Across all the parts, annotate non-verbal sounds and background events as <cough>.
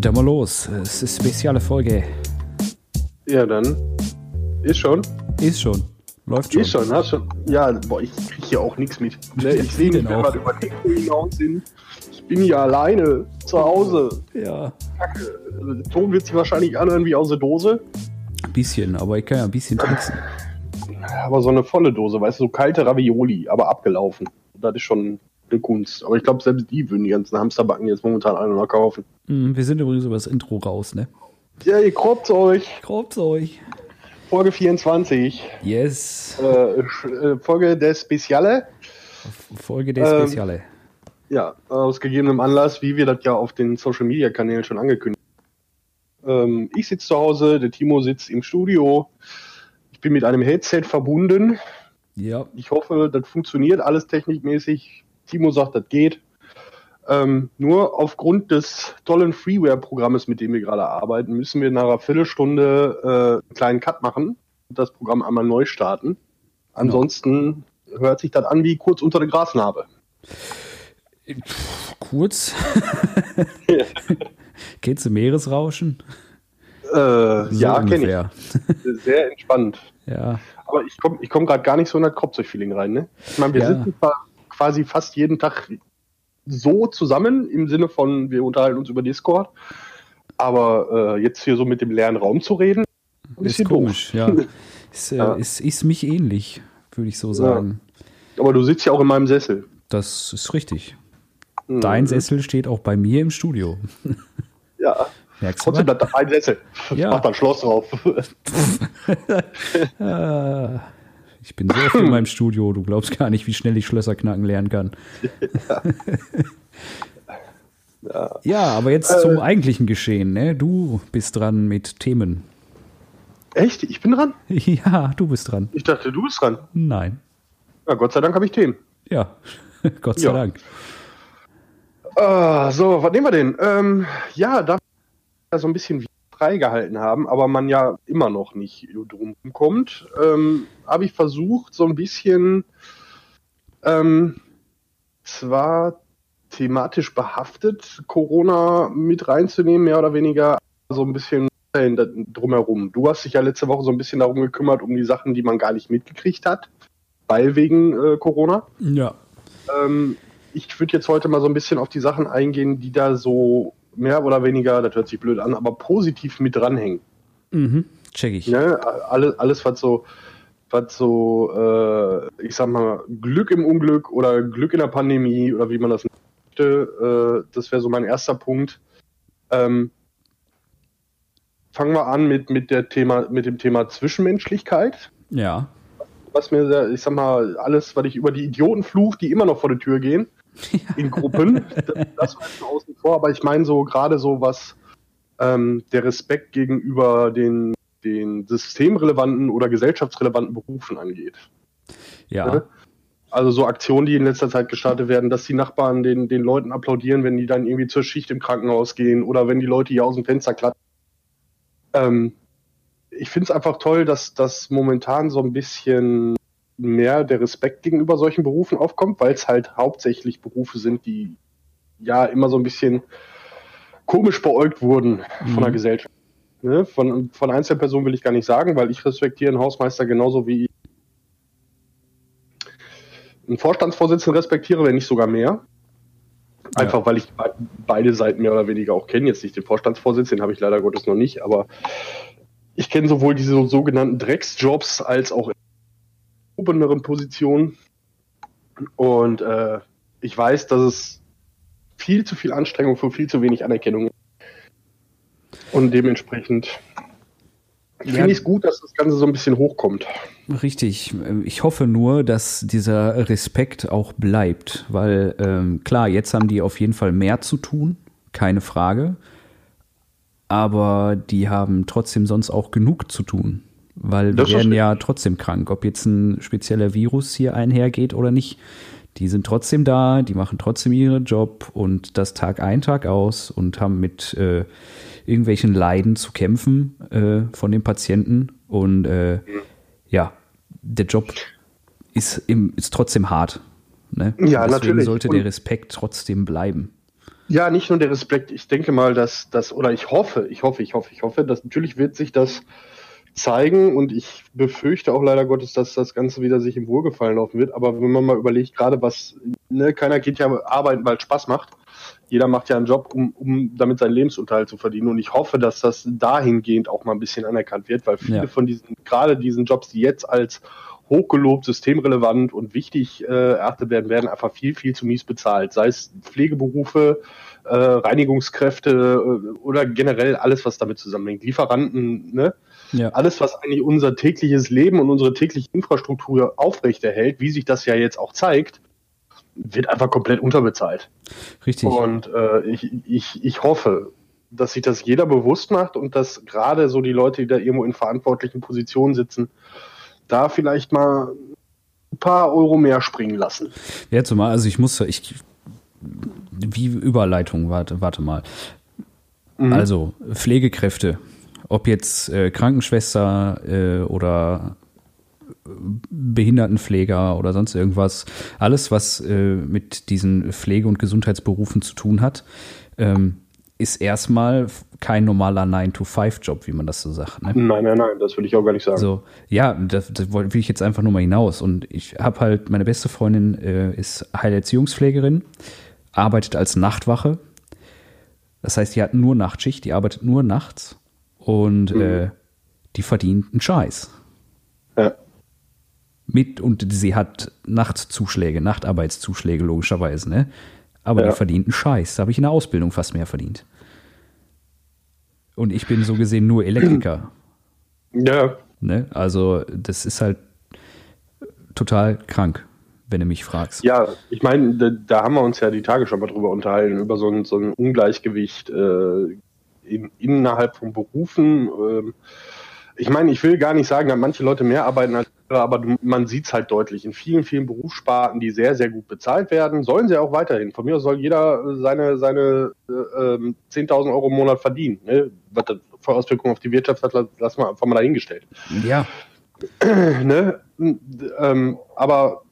dann mal los. Es ist eine spezielle Folge. Ja, dann. Ist schon. Ist schon. Läuft schon. Ist schon, hast schon. Ja, boah, ich krieg hier auch nichts mit. Ne? Ich sehe nicht, wenn wir über Techno hinaus sind. Ich bin hier alleine zu Hause. Ja. Kacke. Der Ton wird sich wahrscheinlich anhören wie aus der Dose. Ein bisschen, aber ich kann ja ein bisschen tricksen. Aber so eine volle Dose, weißt du, so kalte Ravioli, aber abgelaufen. Das ist schon eine Kunst. Aber ich glaube, selbst die würden die ganzen Hamsterbacken jetzt momentan alle noch kaufen. Hm, Wir sind übrigens über das Intro raus, ne? Ja, ihr kroppt euch. Grob's euch. Folge 24. Yes. Äh, äh, Folge der Speziale. Folge der Ähm, Speziale. Ja, aus gegebenem Anlass, wie wir das ja auf den Social Media Kanälen schon angekündigt haben. Ähm, ich sitze zu Hause, der Timo sitzt im Studio. Ich bin mit einem Headset verbunden. Ja. Ich hoffe, das funktioniert alles technikmäßig. Timo sagt, das geht. Ähm, nur aufgrund des tollen Freeware-Programmes, mit dem wir gerade arbeiten, müssen wir nach einer Viertelstunde äh, einen kleinen Cut machen und das Programm einmal neu starten. Ansonsten hört sich das an wie kurz unter der Grasnarbe. Kurz. <laughs> Kennst du Meeresrauschen? Äh, So ja, kenne ich. <laughs> Sehr entspannt. Ja. Aber ich komme ich komm gerade gar nicht so in das Kropzeug-Feeling rein. Ne? Ich meine, wir Ja. sitzen zwar quasi fast jeden Tag so zusammen, im Sinne von, wir unterhalten uns über Discord. Aber äh, jetzt hier so mit dem leeren Raum zu reden, ein Ist bisschen komisch, doof. ja. <laughs> Ist, äh, Ja. ist, ist mich ähnlich, würde ich so sagen. Aber du sitzt ja auch in meinem Sessel. Das ist richtig. Mhm. Dein Sessel steht auch bei mir im Studio. <laughs> Ja, Merkst du trotzdem bleibt da ein Sessel. Ja. Mach da ein Schloss drauf. <laughs> Ich bin so oft in meinem Studio, du glaubst gar nicht, wie schnell ich Schlösser knacken lernen kann. Ja, aber jetzt Äh. zum eigentlichen Geschehen. Ne? Du bist dran mit Themen. Echt? Ich bin dran? <laughs> Ja, du bist dran. Ich dachte, du bist dran. Nein. Ja, Gott sei Dank habe ich Themen. Ja, <laughs> Gott sei Ja. Dank. Ah, so, was nehmen wir denn? Ähm, ja, da so ein bisschen freigehalten haben, aber man ja immer noch nicht drum kommt, ähm, habe ich versucht, so ein bisschen ähm, zwar thematisch behaftet Corona mit reinzunehmen, mehr oder weniger, so ein bisschen drumherum. Du hast dich ja letzte Woche so ein bisschen darum gekümmert, um die Sachen, die man gar nicht mitgekriegt hat, weil wegen äh, Corona. Ja. Ähm, ich würde jetzt heute mal so ein bisschen auf die Sachen eingehen, die da so mehr oder weniger, das hört sich blöd an, aber positiv mit dranhängen. Mhm. Check ich. Ne? Alles, alles, was so, was so, äh, ich sag mal, Glück im Unglück oder Glück in der Pandemie oder wie man das möchte, äh, das wäre so mein erster Punkt. Ähm, fangen wir an mit, mit, der Thema, mit dem Thema Zwischenmenschlichkeit Ja. was mir, ich sag mal, alles, was ich über die Idioten fluch, die immer noch vor die Tür gehen, <laughs> in Gruppen, das wir jetzt außen vor, aber ich meine so gerade so, was ähm, der Respekt gegenüber den, den systemrelevanten oder gesellschaftsrelevanten Berufen angeht. Ja. Ne? Also so Aktionen, die in letzter Zeit gestartet werden, dass die Nachbarn den, den Leuten applaudieren, wenn die dann irgendwie zur Schicht im Krankenhaus gehen oder wenn die Leute hier aus dem Fenster klatschen. Ähm, ich finde es einfach toll, dass das momentan so ein bisschen mehr der Respekt gegenüber solchen Berufen aufkommt, weil es halt hauptsächlich Berufe sind, die ja immer so ein bisschen komisch beäugt wurden von der Mhm. Gesellschaft. Ne? Von, von Einzelpersonen will ich gar nicht sagen, weil ich respektiere einen Hausmeister genauso wie ich einen Vorstandsvorsitzenden respektiere, wenn nicht sogar mehr. Einfach weil ich be- beide Seiten mehr oder weniger auch kenne. Jetzt nicht den Vorstandsvorsitzenden, den habe ich leider Gottes noch nicht, aber ich kenne sowohl diese so- sogenannten Drecksjobs als auch obeneren Positionen. Und äh, ich weiß, dass es viel zu viel Anstrengung für viel zu wenig Anerkennung ist. Und dementsprechend Ja. finde ich es gut, dass das Ganze so ein bisschen hochkommt. Richtig. Ich hoffe nur, dass dieser Respekt auch bleibt, weil ähm, klar, jetzt haben die auf jeden Fall mehr zu tun, keine Frage. Aber die haben trotzdem sonst auch genug zu tun, weil wir Das ist werden ja trotzdem krank, ob jetzt ein spezieller Virus hier einhergeht oder nicht. Die sind trotzdem da, die machen trotzdem ihren Job und das Tag ein, Tag aus und haben mit äh, irgendwelchen Leiden zu kämpfen äh, von den Patienten. Und äh, ja, der Job ist, im, ist trotzdem hart. Ne? Ja, Deswegen natürlich. sollte der Respekt trotzdem bleiben. Ja, nicht nur der Respekt. Ich denke mal, dass das, oder ich hoffe, ich hoffe, ich hoffe, ich hoffe, dass natürlich wird sich das zeigen und ich befürchte auch leider Gottes, dass das Ganze wieder sich im Wohlgefallen laufen wird. Aber wenn man mal überlegt, gerade was, ne, keiner geht ja arbeiten, weil es Spaß macht. Jeder macht ja einen Job, um, um damit seinen Lebensunterhalt zu verdienen. Und ich hoffe, dass das dahingehend auch mal ein bisschen anerkannt wird, weil viele ja. von diesen, gerade diesen Jobs, die jetzt als hochgelobt, systemrelevant und wichtig äh, erachtet werden, werden einfach viel, viel zu mies bezahlt. Sei es Pflegeberufe, äh, Reinigungskräfte äh, oder generell alles, was damit zusammenhängt. Lieferanten, ne? Ja. Alles, was eigentlich unser tägliches Leben und unsere tägliche Infrastruktur aufrechterhält, wie sich das ja jetzt auch zeigt, wird einfach komplett unterbezahlt. Richtig. Und äh, ich, ich, ich hoffe, dass sich das jeder bewusst macht und dass gerade so die Leute, die da irgendwo in verantwortlichen Positionen sitzen, da vielleicht mal ein paar Euro mehr springen lassen. Ja, zumal, also ich muss, ich, wie Überleitung, warte, warte mal. Mhm. Also, Pflegekräfte, ob jetzt äh, Krankenschwester äh, oder Behindertenpfleger oder sonst irgendwas, alles, was äh, mit diesen Pflege- und Gesundheitsberufen zu tun hat, ähm, ist erstmal kein normaler 9-to-5-Job, wie man das so sagt. Ne? Nein, nein, nein, das will ich auch gar nicht sagen. So, ja, das, das will ich jetzt einfach nur mal hinaus. Und ich habe halt, meine beste Freundin äh, ist Heilerziehungspflegerin, arbeitet als Nachtwache. Das heißt, die hat nur Nachtschicht, die arbeitet nur nachts und mhm. äh, die verdient einen Scheiß. Ja. Mit, und sie hat Nachtzuschläge, Nachtarbeitszuschläge logischerweise, ne? Aber ja. die verdient einen Scheiß. Da habe ich in der Ausbildung fast mehr verdient. Und ich bin so gesehen nur Elektriker. Ja. Ne? Also, das ist halt total krank, wenn du mich fragst. Ja, ich meine, da, da, haben wir uns ja die Tage schon mal drüber unterhalten, über so ein, so ein Ungleichgewicht äh, in, innerhalb von Berufen. Ähm, ich meine, ich will gar nicht sagen, dass manche Leute mehr arbeiten als andere, aber man sieht es halt deutlich. In vielen, vielen Berufssparten, die sehr, sehr gut bezahlt werden, sollen sie auch weiterhin. Von mir soll jeder seine, seine äh, 10.000 ähm, Euro im Monat verdienen. Ne? Was das für Auswirkungen auf die Wirtschaft hat, lassen wir einfach mal dahingestellt. Ja. <clears throat> ne? ähm, aber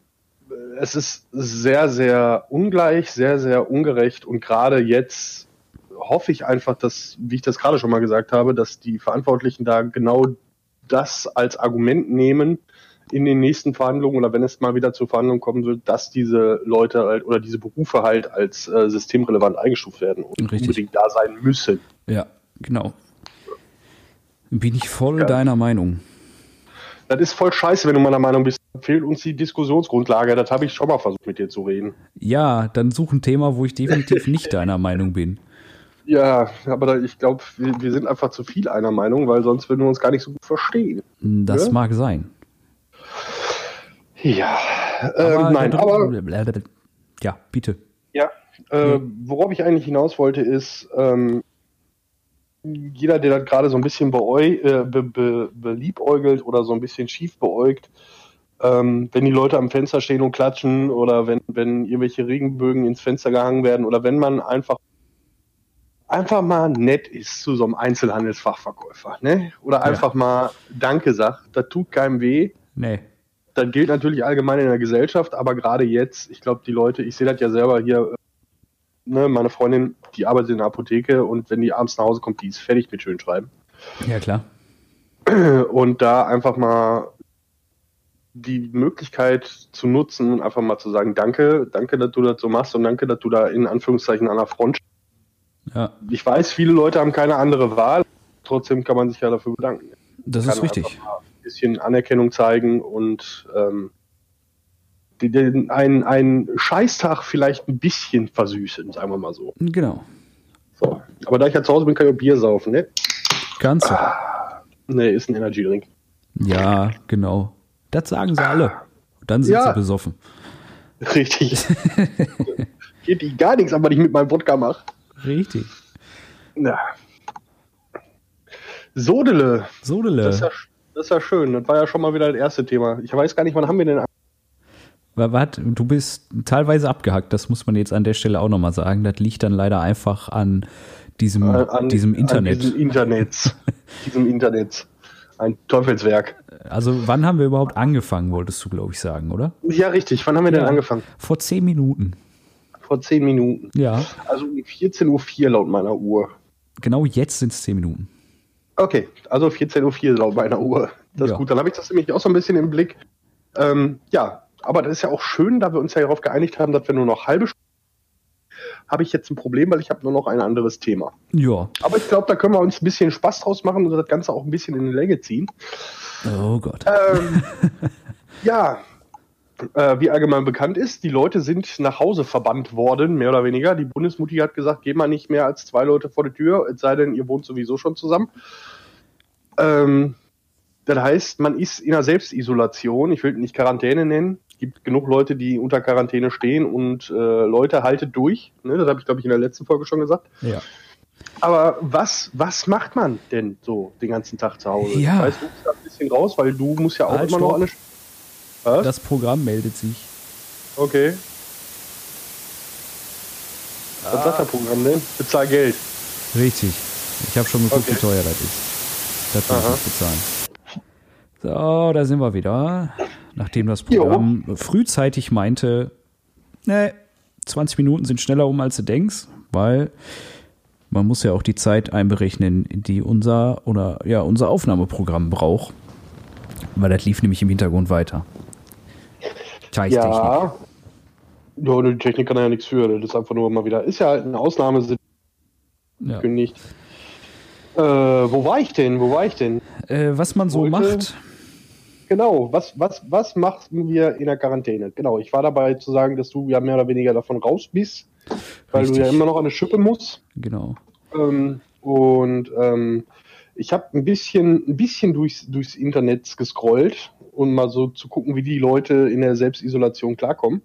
es ist sehr, sehr ungleich, sehr, sehr ungerecht und gerade jetzt hoffe ich einfach, dass, wie ich das gerade schon mal gesagt habe, dass die Verantwortlichen da genau das als Argument nehmen in den nächsten Verhandlungen oder wenn es mal wieder zur Verhandlung kommen wird, dass diese Leute halt oder diese Berufe halt als äh, systemrelevant eingestuft werden und Richtig. unbedingt da sein müssen. Ja, genau. Bin ich voll ja. deiner Meinung. Das ist voll scheiße, wenn du meiner Meinung bist. Fehlt uns die Diskussionsgrundlage. Das habe ich schon mal versucht, mit dir zu reden. Ja, dann such ein Thema, wo ich definitiv <laughs> nicht deiner Meinung bin. Ja, aber da, ich glaube, wir, wir, sind einfach zu viel einer Meinung, weil sonst würden wir uns gar nicht so gut verstehen. Das ja? Ne? mag sein. Ja, ähm, nein, aber. Ja, bitte. Ja, äh, worauf ich eigentlich hinaus wollte, ist, ähm, jeder, der das gerade so ein bisschen äh, be, be, beliebäugelt oder so ein bisschen schief beäugt, ähm, wenn die Leute am Fenster stehen und klatschen oder wenn, wenn irgendwelche Regenbögen ins Fenster gehangen werden oder wenn man einfach einfach mal nett ist zu so einem Einzelhandelsfachverkäufer, ne? Oder einfach ja. mal Danke sagt, das tut keinem weh. Nee. Das gilt natürlich allgemein in der Gesellschaft, aber gerade jetzt, ich glaube, die Leute, ich sehe das ja selber hier, ne, meine Freundin, die arbeitet in der Apotheke und wenn die abends nach Hause kommt, die ist fertig mit Schönschreiben. Ja, klar. <clears throat> Und da einfach mal die Möglichkeit zu nutzen und einfach mal zu sagen, danke, danke, dass du das so machst und danke, dass du da in Anführungszeichen an der Front ja. Ich weiß, viele Leute haben keine andere Wahl. Trotzdem kann man sich ja dafür bedanken. Das ist richtig. Ein bisschen Anerkennung zeigen und ähm, den, einen, einen Scheißtag vielleicht ein bisschen versüßen, sagen wir mal so. Genau. So. Aber da ich ja zu Hause bin, kann ich auch Bier saufen, ne? Kannst du. Ah, ne, ist ein Energy Drink. Ja, genau. Das sagen sie alle. dann sind ja. sie besoffen. Richtig. <laughs> Geht die gar nichts, aber ich mit meinem Wodka mache. Richtig. Ja. Sodele. Sodele. Das ist, ja, das ist ja schön. Das war ja schon mal wieder das erste Thema. Ich weiß gar nicht, wann haben wir denn. Warte, du bist teilweise abgehackt, das muss man jetzt an der Stelle auch nochmal sagen. Das liegt dann leider einfach an diesem, an, diesem Internet. An diesem Internet. diesem Internet. <laughs> Ein Teufelswerk. Also, wann haben wir überhaupt angefangen, wolltest du, glaube ich, sagen, oder? Ja, richtig. Wann haben wir ja, denn angefangen? Vor zehn Minuten. Vor zehn Minuten. Ja. Also um 14.04 Uhr laut meiner Uhr. Genau jetzt sind es zehn Minuten. Okay, also 14.04 Uhr laut meiner Uhr. Das Ja. ist gut. Dann habe ich das nämlich auch so ein bisschen im Blick. Ähm, ja, aber das ist ja auch schön, da wir uns ja darauf geeinigt haben, dass wir nur noch halbe Stunde habe ich jetzt ein Problem, weil ich habe nur noch ein anderes Thema. Ja. Aber ich glaube, da können wir uns ein bisschen Spaß draus machen und das Ganze auch ein bisschen in die Länge ziehen. Oh Gott. Ähm, <laughs> ja, äh, wie allgemein bekannt ist, die Leute sind nach Hause verbannt worden, mehr oder weniger. Die Bundesmutti hat gesagt, geh mal nicht mehr als zwei Leute vor die Tür, es sei denn, ihr wohnt sowieso schon zusammen. Ähm, das heißt, man ist in einer Selbstisolation, ich will nicht Quarantäne nennen. Es gibt genug Leute, die unter Quarantäne stehen und äh, Leute, haltet durch. Ne, das habe ich, glaube ich, in der letzten Folge schon gesagt. Ja. Aber was, was macht man denn so den ganzen Tag zu Hause? Ja. Ich weiß, du bist da ein bisschen raus, weil du musst ja auch Halt, immer noch stopp. alles. Was? Das Programm meldet sich. okay. Was sagt das Programm denn? Bezahl Geld. Richtig. Ich habe schon geguckt, Okay. wie teuer das ist. Das ich Aha. nicht bezahlen. So, da sind wir wieder. Nachdem das Programm frühzeitig meinte, ne, 20 Minuten sind schneller um, als du denkst, weil man muss ja auch die Zeit einberechnen, die unser oder ja unser Aufnahmeprogramm braucht, weil das lief nämlich im Hintergrund weiter. Scheißtechnik. Ja. Ja, die Technik kann ja nichts für. Das ist einfach nur mal wieder. Ist ja halt eine Ausnahme Ja. Äh, wo war ich denn? Wo war ich denn? Äh, was man so Heute- macht, Genau, was, was, was machen wir in der Quarantäne? Genau, ich war dabei zu sagen, dass du ja mehr oder weniger davon raus bist, weil du Richtig. ja immer noch an eine Schippe musst. genau. Ähm, und ähm, ich habe ein bisschen, ein bisschen durchs, durchs Internet gescrollt, um mal so zu gucken, wie die Leute in der Selbstisolation klarkommen.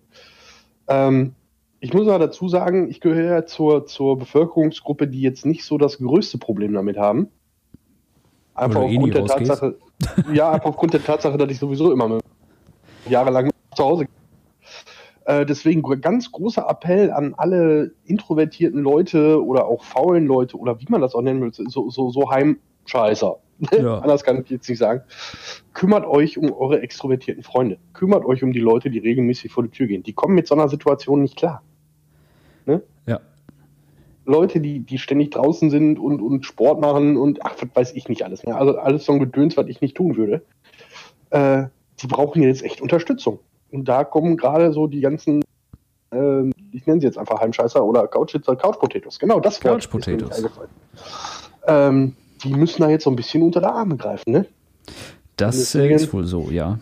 Ähm, ich muss aber dazu sagen, ich gehöre ja zur, zur Bevölkerungsgruppe, die jetzt nicht so das größte Problem damit haben. Einfach eh aufgrund der rausgehst. Tatsache, ja, einfach aufgrund der Tatsache, dass ich sowieso immer jahrelang zu Hause äh, deswegen ganz großer Appell an alle introvertierten Leute oder auch faulen Leute oder wie man das auch nennen will, so, so, so Heimscheißer. Ja. <laughs> Anders kann ich jetzt nicht sagen. Kümmert euch um eure extrovertierten Freunde. Kümmert euch um die Leute, die regelmäßig vor die Tür gehen. Die kommen mit so einer Situation nicht klar. Ja. Leute, die, die ständig draußen sind und, und Sport machen und ach, was weiß ich nicht alles. Ne? Also alles so ein Gedöns, was ich nicht tun würde. Äh, die brauchen jetzt echt Unterstützung. Und da kommen gerade so die ganzen, äh, ich nenne sie jetzt einfach Heimscheißer oder Couchhitzer, Couch Potatoes. Genau, das Wort Couch ist mir nicht Potatoes. eingefallen. Ähm, die müssen da jetzt so ein bisschen unter der Arme greifen, ne? Das Deswegen- äh, ist wohl so, ja.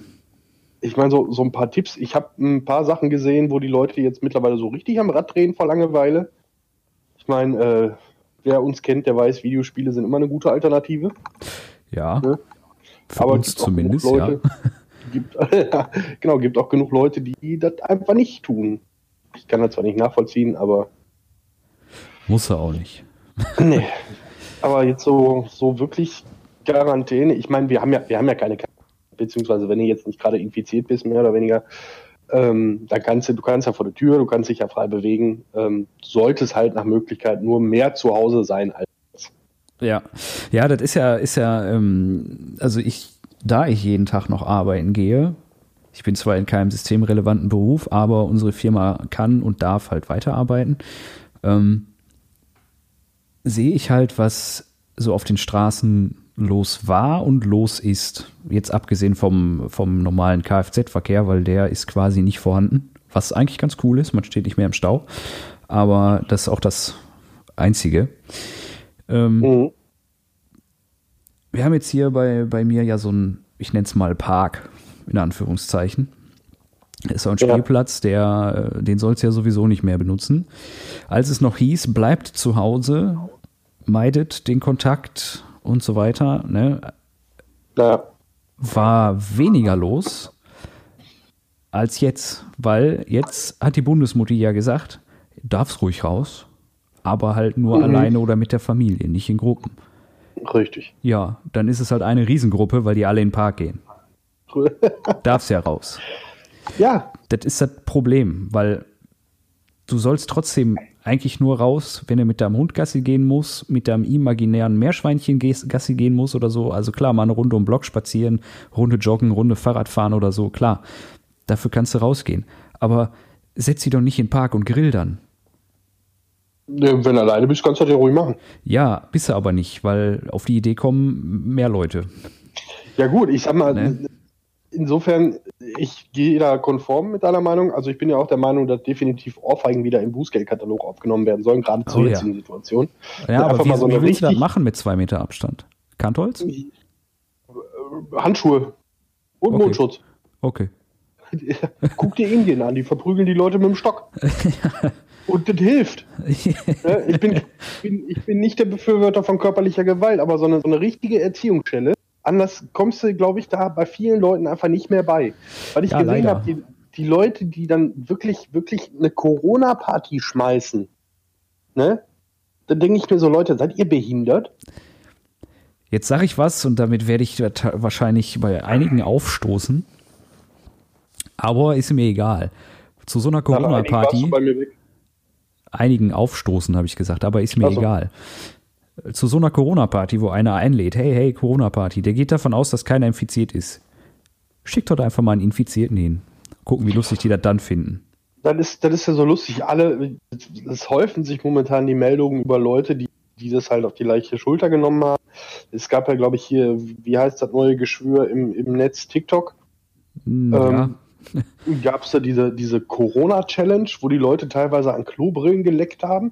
Ich meine, so, so ein paar Tipps. Ich habe ein paar Sachen gesehen, wo die Leute jetzt mittlerweile so richtig am Rad drehen vor Langeweile. Ich meine, äh, wer uns kennt, der weiß, Videospiele sind immer eine gute Alternative. Ja. Ne? Für Aber uns zumindest, genug ja. Leute, Gibt, <laughs> genau, gibt auch genug Leute, die das einfach nicht tun. Ich kann das zwar nicht nachvollziehen, aber Muss er auch nicht. nee. <laughs> Aber jetzt so, so wirklich Quarantäne. Ich meine, wir haben ja, wir haben ja keine. Beziehungsweise, wenn du jetzt nicht gerade infiziert bist, mehr oder weniger, ähm, dann kannst du, du kannst ja vor der Tür, du kannst dich ja frei bewegen. Ähm, solltest halt nach Möglichkeit nur mehr zu Hause sein als Ja, ja, das ist ja, ist ja, ähm, also ich, da ich jeden Tag noch arbeiten gehe, ich bin zwar in keinem systemrelevanten Beruf, aber unsere Firma kann und darf halt weiterarbeiten, ähm, sehe ich halt, was so auf den Straßen los war und los ist. Jetzt abgesehen vom, vom normalen Kfz-Verkehr, weil der ist quasi nicht vorhanden, was eigentlich ganz cool ist, man steht nicht mehr im Stau, aber das ist auch das Einzige. Ähm, Mhm. wir haben jetzt hier bei, bei mir ja so ein, ich nenne es mal Park, in Anführungszeichen. Das ist so ein. Spielplatz, der, äh, den sollst du ja sowieso nicht mehr benutzen. Als es noch hieß, bleibt zu Hause, meidet den Kontakt und so weiter, ne, Naja, war weniger los als jetzt, weil jetzt hat die Bundesmutti ja gesagt, darf's ruhig raus, aber halt nur Mhm. alleine oder mit der Familie, nicht in Gruppen. richtig. Ja, dann ist es halt eine Riesengruppe, weil die alle in den Park gehen. <laughs> Darf's ja raus. ja, Das ist das Problem, weil du sollst trotzdem eigentlich nur raus, wenn du mit deinem Hund Gassi gehen musst, mit deinem imaginären Meerschweinchen Gassi gehen musst oder so. Also klar, mal eine Runde um Block spazieren, Runde joggen, Runde Fahrrad fahren oder so, klar. Dafür kannst du rausgehen. Aber setz sie doch nicht in den Park und grill dann. Wenn du alleine bist, kannst du das ja ruhig machen. Ja, bist du aber nicht, weil auf die Idee kommen mehr Leute. Ja gut, ich sag mal, ne? Insofern, ich gehe da konform mit deiner Meinung. Also ich bin ja auch der Meinung, dass definitiv Ohrfeigen wieder im Bußgeldkatalog aufgenommen werden sollen, gerade zur oh, jetzigen ja. Situation. Ja, aber wie, so wie willst du das machen mit zwei Meter Abstand? Kantholz? Äh, Handschuhe und okay. Mundschutz. Okay. <laughs> Guck dir Indien an, die verprügeln die Leute mit dem Stock. <laughs> Und das hilft. <laughs> ich, bin, ich, bin, ich bin nicht der Befürworter von körperlicher Gewalt, aber so eine, so eine richtige Erziehungsstelle. Anders kommst du, glaube ich, da bei vielen Leuten einfach nicht mehr bei. Weil ich ja, gesehen habe, die, die Leute, die dann wirklich, wirklich eine Corona-Party schmeißen, ne? Da denke ich mir so, Leute, seid ihr behindert? Jetzt sage ich was und damit werde ich wahrscheinlich bei einigen aufstoßen. Aber ist mir egal. Zu so einer Corona-Party. Einigen aufstoßen, habe ich gesagt, aber ist mir also. egal. Zu so einer Corona-Party, wo einer einlädt, hey, hey, Corona-Party, der geht davon aus, dass keiner infiziert ist. Schickt dort einfach mal einen Infizierten hin. Gucken, wie lustig die das dann finden. Das ist, das ist ja so lustig. Alle, es häufen sich momentan die Meldungen über Leute, die, die das halt auf die leichte Schulter genommen haben. Es gab ja, glaube ich, hier, wie heißt das neue Geschwür im, im Netz, TikTok? Hm, ja. Ähm, gab es da diese, diese Corona-Challenge, wo die Leute teilweise an Klobrillen geleckt haben.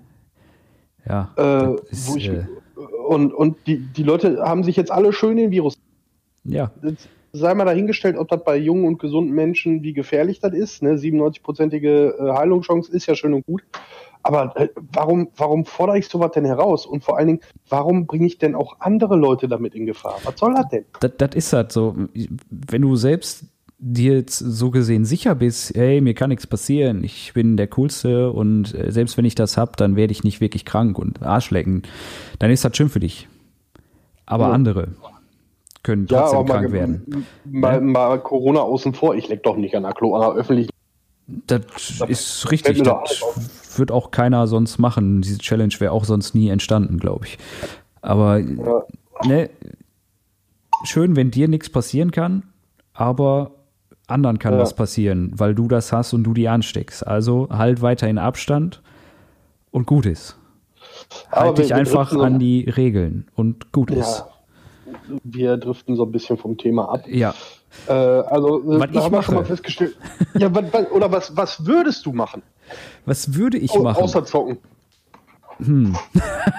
Ja. Äh, ist, ich, äh, und und die, die Leute haben sich jetzt alle schön den Virus. Ja. Jetzt sei mal dahingestellt, ob das bei jungen und gesunden Menschen, wie gefährlich das ist. Ne? 97-prozentige äh, Heilungschance ist ja schön und gut. Aber äh, warum, warum fordere ich sowas denn heraus? Und vor allen Dingen, warum bringe ich denn auch andere Leute damit in Gefahr? Was soll das denn? Das, das ist halt so. Wenn du selbst dir jetzt so gesehen sicher bist, hey, mir kann nichts passieren, ich bin der Coolste und äh, selbst wenn ich das hab, dann werde ich nicht wirklich krank und Arschlecken, dann ist das schön für dich. Aber ja. andere können trotzdem ja, krank mal, werden. Mal, ja? mal, Corona außen vor, ich leck doch nicht an der Klo, an der öffentlichen. Das, das ist richtig, das wird auch keiner sonst machen. Diese Challenge wäre auch sonst nie entstanden, glaube ich. Aber ne, schön, wenn dir nichts passieren kann, aber anderen kann ja. was passieren, weil du das hast und du die ansteckst. Also halt weiterhin Abstand und gut ist. halt dich einfach an die Regeln und gut ja. ist. Wir driften so ein bisschen vom Thema ab. Ja. Äh, also, äh, was ich haben wir schon mal festgestellt. ja, was, was, oder was, was würdest du machen? Was würde ich machen? Außer zocken. Hm.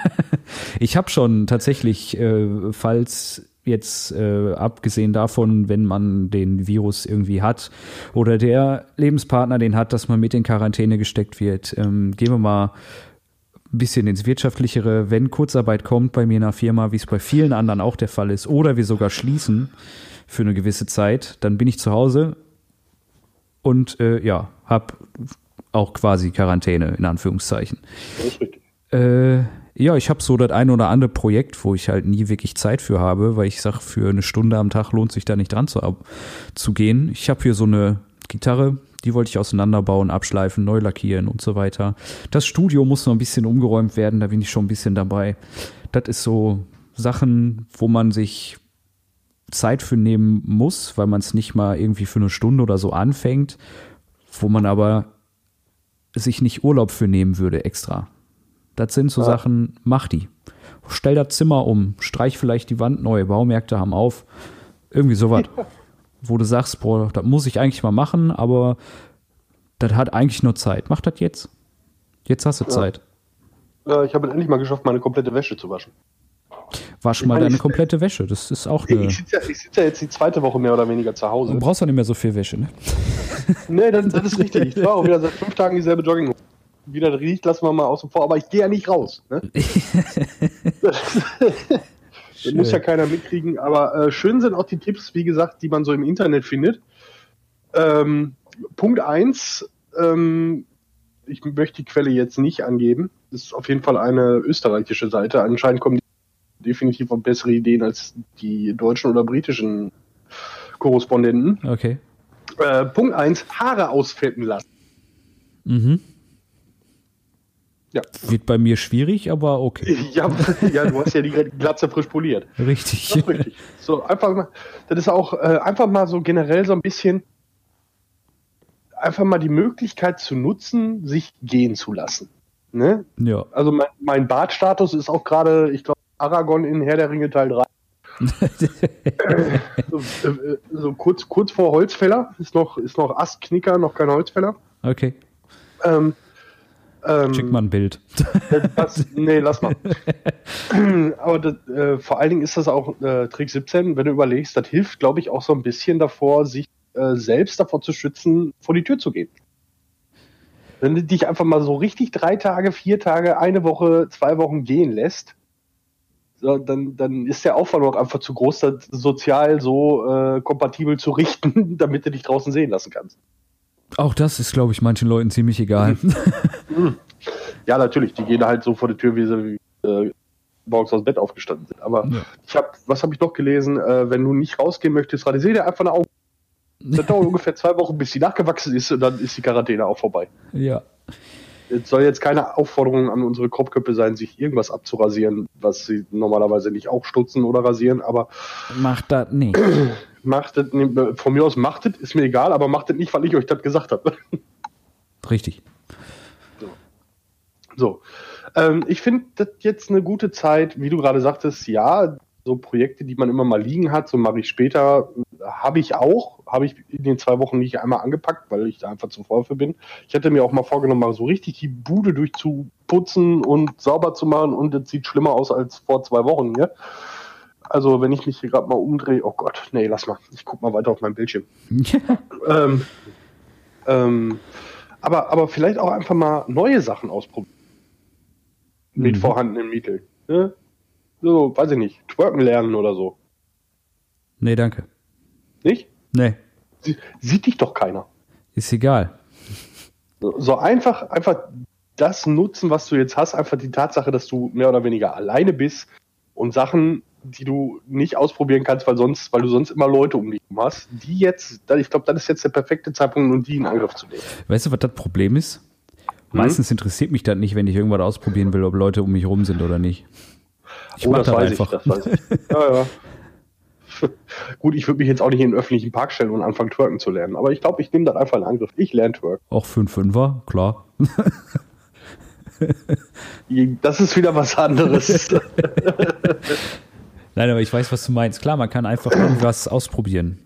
<laughs> ich habe schon tatsächlich, äh, falls jetzt äh, abgesehen davon, wenn man den Virus irgendwie hat oder der Lebenspartner den hat, dass man mit in Quarantäne gesteckt wird. Ähm, gehen wir mal ein bisschen ins Wirtschaftlichere. Wenn Kurzarbeit kommt bei mir in der Firma, wie es bei vielen anderen auch der Fall ist, oder wir sogar schließen für eine gewisse Zeit, dann bin ich zu Hause und äh, ja, habe auch quasi Quarantäne in Anführungszeichen. Das ist richtig. Äh, ja, ich habe so das ein oder andere Projekt, wo ich halt nie wirklich Zeit für habe, weil ich sage, für eine Stunde am Tag lohnt sich da nicht dran zu, zu gehen. Ich habe hier so eine Gitarre, die wollte ich auseinanderbauen, abschleifen, neu lackieren und so weiter. Das Studio muss noch ein bisschen umgeräumt werden, da bin ich schon ein bisschen dabei. Das ist so Sachen, wo man sich Zeit für nehmen muss, weil man es nicht mal irgendwie für eine Stunde oder so anfängt, wo man aber sich nicht Urlaub für nehmen würde extra. Das sind so ja. Sachen, mach die. Stell das Zimmer um, streich vielleicht die Wand neu, Baumärkte haben auf. Irgendwie sowas. Wo du sagst, boah, das muss ich eigentlich mal machen, aber das hat eigentlich nur Zeit. Mach das jetzt. Jetzt hast du ja. Zeit. Ja, ich habe endlich mal geschafft, meine komplette Wäsche zu waschen. Wasch mal deine komplette Wäsche. Das ist auch eine. Ich sitze ja, sitz ja, jetzt die zweite Woche mehr oder weniger zu Hause. Du brauchst ja nicht mehr so viel Wäsche, ne? nee, das, das ist richtig. Ich war auch wieder seit fünf Tagen dieselbe Jogging wie das riecht, lassen wir mal außen vor, aber ich gehe ja nicht raus. Ne? <laughs> das muss ja keiner mitkriegen, aber äh, schön sind auch die Tipps, wie gesagt, die man so im Internet findet. Ähm, Punkt 1, ähm, ich möchte die Quelle jetzt nicht angeben. Das ist auf jeden Fall eine österreichische Seite. Anscheinend kommen die definitiv auf bessere Ideen als die deutschen oder britischen Korrespondenten. Okay. Äh, Punkt 1, Haare ausfetten lassen. Mhm. Ja. Wird bei mir schwierig, aber okay. <laughs> Ja, ja du hast ja die Glatze frisch poliert. Richtig. Das richtig. So, einfach mal, das ist auch äh, einfach mal so generell so ein bisschen einfach mal die Möglichkeit zu nutzen, sich gehen zu lassen. Ne? Ja. Also mein, mein Bartstatus ist auch gerade, ich glaube, Aragon in Herr der Ringe Teil 3. <laughs> so, äh, so kurz, kurz vor Holzfäller, ist noch, ist noch Astknicker, noch kein Holzfäller. Okay. Ähm, ähm, Schick mal ein Bild. Das, nee, lass mal. <laughs> Aber das, äh, vor allen Dingen ist das auch äh, Trick 17, wenn du überlegst, das hilft, glaube ich, auch so ein bisschen davor, sich äh, selbst davor zu schützen, vor die Tür zu gehen. Wenn du dich einfach mal so richtig drei Tage, vier Tage, eine Woche, zwei Wochen gehen lässt, so, dann, dann ist der Aufwand auch einfach zu groß, das sozial so äh, kompatibel zu richten, <laughs> damit du dich draußen sehen lassen kannst. Auch das ist, glaube ich, manchen Leuten ziemlich egal. <laughs> Ja, natürlich, die gehen halt so vor die Tür, wie sie äh, morgens aus dem Bett aufgestanden sind. Aber Ja. ich habe, was habe ich noch gelesen? Äh, wenn du nicht rausgehen möchtest, rasier dir einfach eine Augen. <laughs> Das dauert ungefähr zwei Wochen, bis die nachgewachsen ist und dann ist die Quarantäne auch vorbei. ja. Es soll jetzt keine Aufforderung an unsere Kopfköpfe sein, sich irgendwas abzurasieren, was sie normalerweise nicht auch stutzen oder rasieren, aber Macht das nicht. <clears throat> macht nee, von mir aus macht es, ist mir egal, aber macht es nicht, weil ich euch das gesagt habe. <laughs> Richtig. So. Ähm, ich finde das jetzt eine gute Zeit, wie du gerade sagtest, ja, so Projekte, die man immer mal liegen hat, so mache ich später, habe ich auch, habe ich in den zwei Wochen nicht einmal angepackt, weil ich da einfach zu voll für bin. Ich hätte mir auch mal vorgenommen, mal so richtig die Bude durchzuputzen und sauber zu machen und es sieht schlimmer aus als vor zwei Wochen hier. Also wenn ich mich hier gerade mal umdrehe, oh Gott, nee, lass mal, ich guck mal weiter auf meinem Bildschirm. <laughs> Ähm, ähm, aber, aber vielleicht auch einfach mal neue Sachen ausprobieren. Mit Mhm. vorhandenen Mitteln. Ne? So, weiß ich nicht, twerken lernen oder so. nee, danke. Nicht? Nee, Sie, sieht dich doch keiner. ist egal. So, einfach, einfach das nutzen, was du jetzt hast, einfach die Tatsache, dass du mehr oder weniger alleine bist und Sachen, die du nicht ausprobieren kannst, weil sonst, weil du sonst immer Leute um dich hast, die jetzt, ich glaube, das ist jetzt der perfekte Zeitpunkt, um die in Angriff zu nehmen. Weißt du, was das Problem ist? Mhm. Meistens interessiert mich das nicht, wenn ich irgendwas ausprobieren will, ob Leute um mich rum sind oder nicht. Ich oh, mach das das weiß einfach. ich, das weiß ich. Ja, ja. <laughs> Gut, ich würde mich jetzt auch nicht in den öffentlichen Park stellen und anfangen, twerken zu lernen. Aber ich glaube, ich nehme das einfach in Angriff. Ich lerne twerken. Auch für einen Fünfer, klar. <laughs> Das ist wieder was anderes. <laughs> Nein, aber ich weiß, was du meinst. Klar, man kann einfach irgendwas ausprobieren.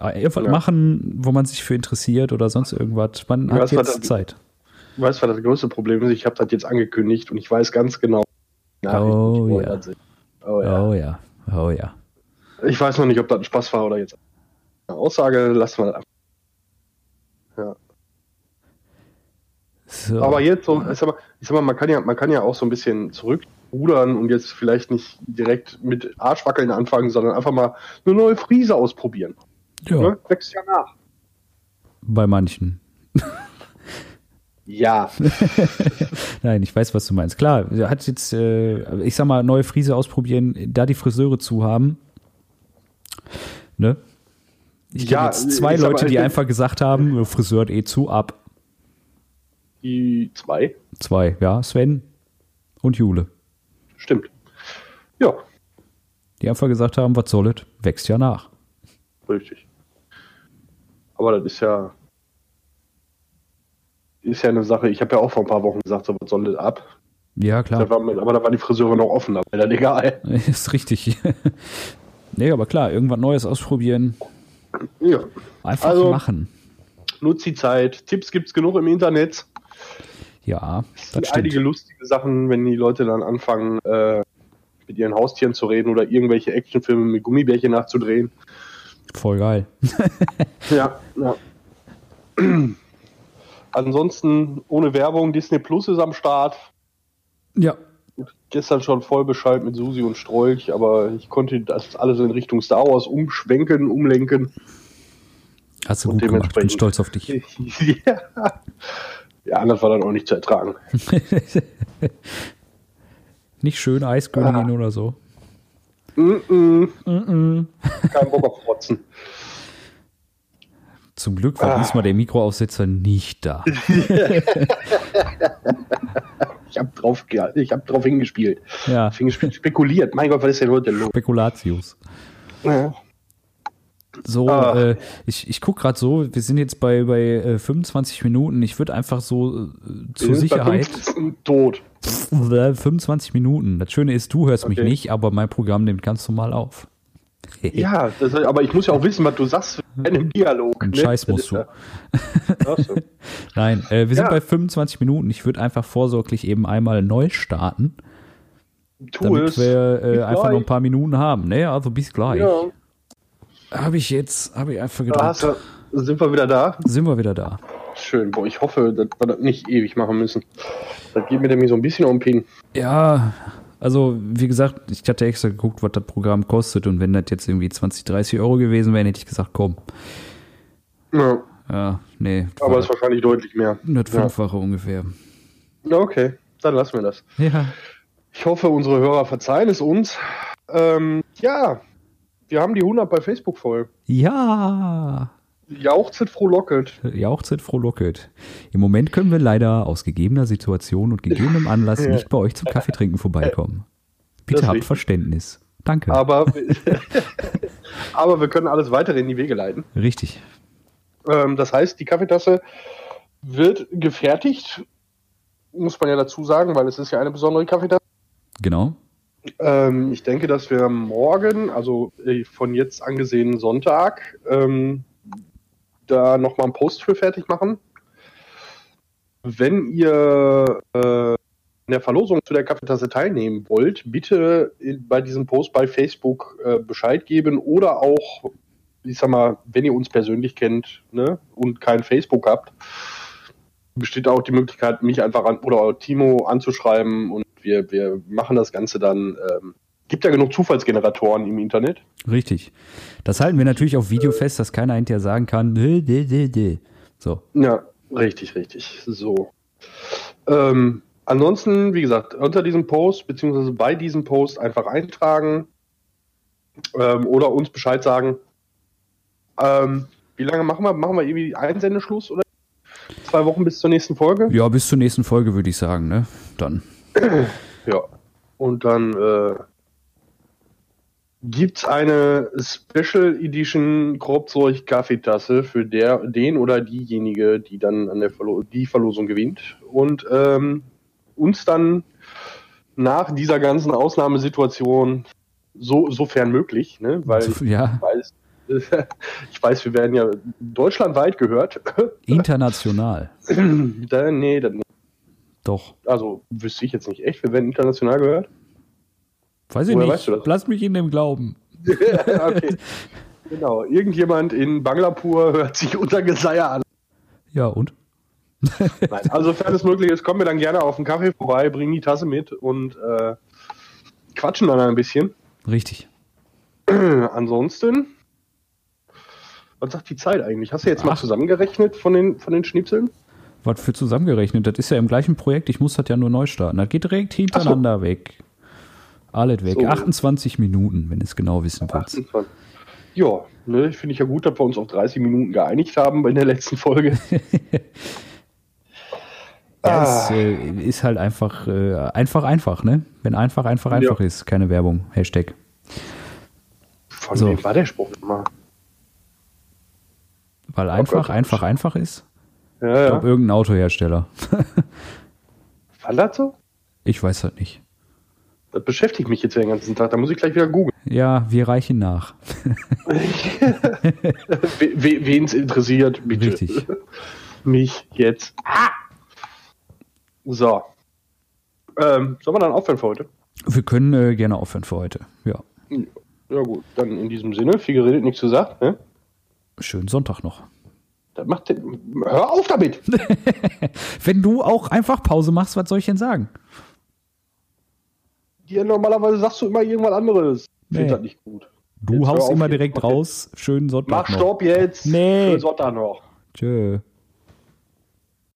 Irgendwas Ja. machen, wo man sich für interessiert oder sonst irgendwas. Man hat Was war jetzt? Zeit. Weißt du, was das größte Problem ist? Ich habe das jetzt angekündigt und ich weiß ganz genau, Oh, ja. Oh, ja. Oh ja, oh ja. Ich weiß noch nicht, ob das ein Spaß war oder jetzt eine Aussage. Lassen wir das einfach. So. Aber jetzt so, ich sag mal, ich sag mal, man kann ja, man kann ja auch so ein bisschen zurückrudern und jetzt vielleicht nicht direkt mit Arschwackeln anfangen, sondern einfach mal eine neue Frise ausprobieren. ja, Ne? Wächst ja nach. bei manchen. Ja. <laughs> Nein, ich weiß, was du meinst. Klar, er hat jetzt, äh, ich sag mal, neue Friese ausprobieren, da die Friseure zu haben. Ne? Ich kenne Ja, jetzt zwei Leute, mal, die einfach gesagt haben, Friseur hat eh zu, ab. Die zwei. Zwei, ja, Sven und Jule. Stimmt. Ja, Die einfach gesagt haben, was soll es, wächst ja nach. richtig. Aber das ist ja. Ist ja eine Sache, ich habe ja auch vor ein paar Wochen gesagt, so was soll das ab? Ja, Da klar, war, aber da waren die Friseure noch offen, da war das egal. <laughs> ist richtig. <laughs> nee, aber klar, irgendwas Neues ausprobieren, Ja. einfach Also- machen. Nutzt die Zeit. Tipps gibt's genug im Internet. Ja, Es das sind stimmt. einige lustige Sachen, wenn die Leute dann anfangen, äh, mit ihren Haustieren zu reden oder irgendwelche Actionfilme mit Gummibärchen nachzudrehen. Voll geil. <laughs> Ja, ja. <clears throat> Ansonsten ohne Werbung, Disney Plus ist am Start. Ja, Gestern schon voll Bescheid mit Susi und Strolch, aber ich konnte das alles in Richtung Star Wars umschwenken, umlenken. hast du Und gut gemacht. Ich bin stolz auf dich. <laughs> ja. ja, anders war dann auch nicht zu ertragen. <laughs> Nicht schön Eiskönigin Ah. oder so. Mm -mm, Mm-mm. kein Bock auf Rotzen. <laughs> Zum Glück war Ah. diesmal der Mikroaufsetzer nicht da. <laughs> Ich habe drauf, ich hab drauf hingespielt. Ja, spekuliert. Mein Gott, was ist denn heute los? Spekulatius. Ja. So, Ah. äh, ich, ich gucke gerade so, wir sind jetzt bei, bei äh, 25 Minuten. Ich würde einfach so äh, zur Sicherheit. 15 tot. Äh, 25 Minuten. Das Schöne ist, du hörst mich Okay. nicht, aber mein Programm nimmt ganz normal auf. Ja, das, aber ich muss ja auch wissen, was du sagst in einem Dialog. Einen ne? Scheiß musst du. <laughs> Nein, äh, wir sind Ja. bei 25 Minuten. Ich würde einfach vorsorglich eben einmal neu starten, Tu damit es. wir äh, einfach noch gleich. ein paar Minuten haben. Ne? Also bis gleich. Ja, Habe ich jetzt, habe ich einfach gedacht, sind wir wieder da. sind wir wieder da. Schön, boah, ich hoffe, dass wir das nicht ewig machen müssen. Das geht mir nämlich so ein bisschen um den Pin. Ja, also wie gesagt, ich hatte extra geguckt, was das Programm kostet und wenn das jetzt irgendwie 20, 30 Euro gewesen wäre, hätte ich gesagt, komm. Ja, Ja, nee, aber es ist wahrscheinlich deutlich mehr. das Fünffache ungefähr. Na, okay, dann lassen wir das. Ja, Ich hoffe, unsere Hörer verzeihen es uns. Ähm, ja, wir haben die 100 bei Facebook voll. ja, Jauchzet frohlocket. jauchzet, frohlocket. Im Moment können wir leider aus gegebener Situation und gegebenem Anlass <laughs> nicht bei euch zum Kaffeetrinken vorbeikommen. Bitte habt. Verständnis. Danke. Aber, <laughs> <laughs> aber wir können alles weitere in die Wege leiten. Richtig. Ähm, das heißt, die Kaffeetasse wird gefertigt, muss man ja dazu sagen, weil es ist ja eine besondere Kaffeetasse. Genau. Ähm, ich denke, dass wir morgen, also äh, von jetzt angesehen Sonntag, ähm, da nochmal einen Post für fertig machen. Wenn ihr äh, in der Verlosung zu der Kaffeetasse teilnehmen wollt, bitte bei diesem Post bei Facebook äh, Bescheid geben oder auch, ich sag mal, wenn ihr uns persönlich kennt ne, und kein Facebook habt, besteht auch die Möglichkeit, mich einfach an oder Timo anzuschreiben und wir, wir machen das Ganze dann. Ähm, gibt ja genug Zufallsgeneratoren im Internet. Richtig. Das halten wir natürlich auf Video fest, dass keiner hinterher sagen kann, dö, dö, dö, dö. So. Ja, richtig, richtig. So. Ähm, ansonsten, wie gesagt, unter diesem Post, beziehungsweise bei diesem Post einfach eintragen ähm, oder uns Bescheid sagen. Ähm, wie lange machen wir? Machen wir irgendwie Einsendeschluss oder zwei Wochen bis zur nächsten Folge? Ja, bis zur nächsten Folge würde ich sagen, ne? Dann. Ja. Und dann äh, gibt's eine Special Edition Grobzeug Kaffeetasse für der, den oder diejenige, die dann an der Verlo die Verlosung gewinnt und ähm, uns dann nach dieser ganzen Ausnahmesituation so sofern möglich, ne, weil ich Ja, weiß, <laughs> ich weiß, wir werden ja deutschlandweit gehört. <laughs> international. da, nee, das, Doch. also wüsste ich jetzt nicht echt, wir werden international gehört. Weiß ich Woher nicht. weißt du? Lass mich in dem Glauben. <laughs> okay. Genau, irgendjemand in Banglapur hört sich unser Geseier an. Ja, und? Nein, also, sofern es möglich ist, kommen wir dann gerne auf den Kaffee vorbei, bringen die Tasse mit und äh, quatschen dann ein bisschen. Richtig. <clears throat> Ansonsten, was sagt die Zeit eigentlich? Hast du jetzt mal Ach. zusammengerechnet von den, von den Schnipseln? Was für zusammengerechnet? Das ist ja im gleichen Projekt. Ich muss das ja nur neu starten. Das geht direkt hintereinander weg. Alles weg. So. 28 Minuten, wenn du es genau wissen willst. 28. Ja, ne, finde ich ja gut, dass wir uns auf 30 Minuten geeinigt haben in der letzten Folge. <laughs> Ja, Ah. es äh, ist halt einfach, äh, einfach, einfach, ne? Wenn einfach, einfach, einfach ist. Keine Werbung. Hashtag. Von So. wem war der Spruch immer? Weil einfach, Gott. einfach, einfach ist. Ja, Ich ja. glaube, irgendein Autohersteller. <laughs> War das so? Ich weiß halt nicht. Das beschäftigt mich jetzt den ganzen Tag. Da muss ich gleich wieder googeln. <laughs> Ja, wir reichen nach. <laughs> Wen es interessiert, bitte. Richtig. <laughs> Mich jetzt. Ah! So. Ähm, sollen wir dann aufhören für heute? Wir können äh, gerne aufhören für heute. Ja. Ja gut, dann in diesem Sinne, viel geredet, nichts gesagt. Ne? Schönen Sonntag noch. Das macht den, hör auf damit! Wenn du auch einfach Pause machst, was soll ich denn sagen? Dir normalerweise sagst du immer irgendwas anderes. Nee. finde das nicht gut. Du Jetzt haust immer direkt raus. Schönen Sonntag Mach noch. Stopp jetzt! Nee. Schönen Sonntag noch. Tschö.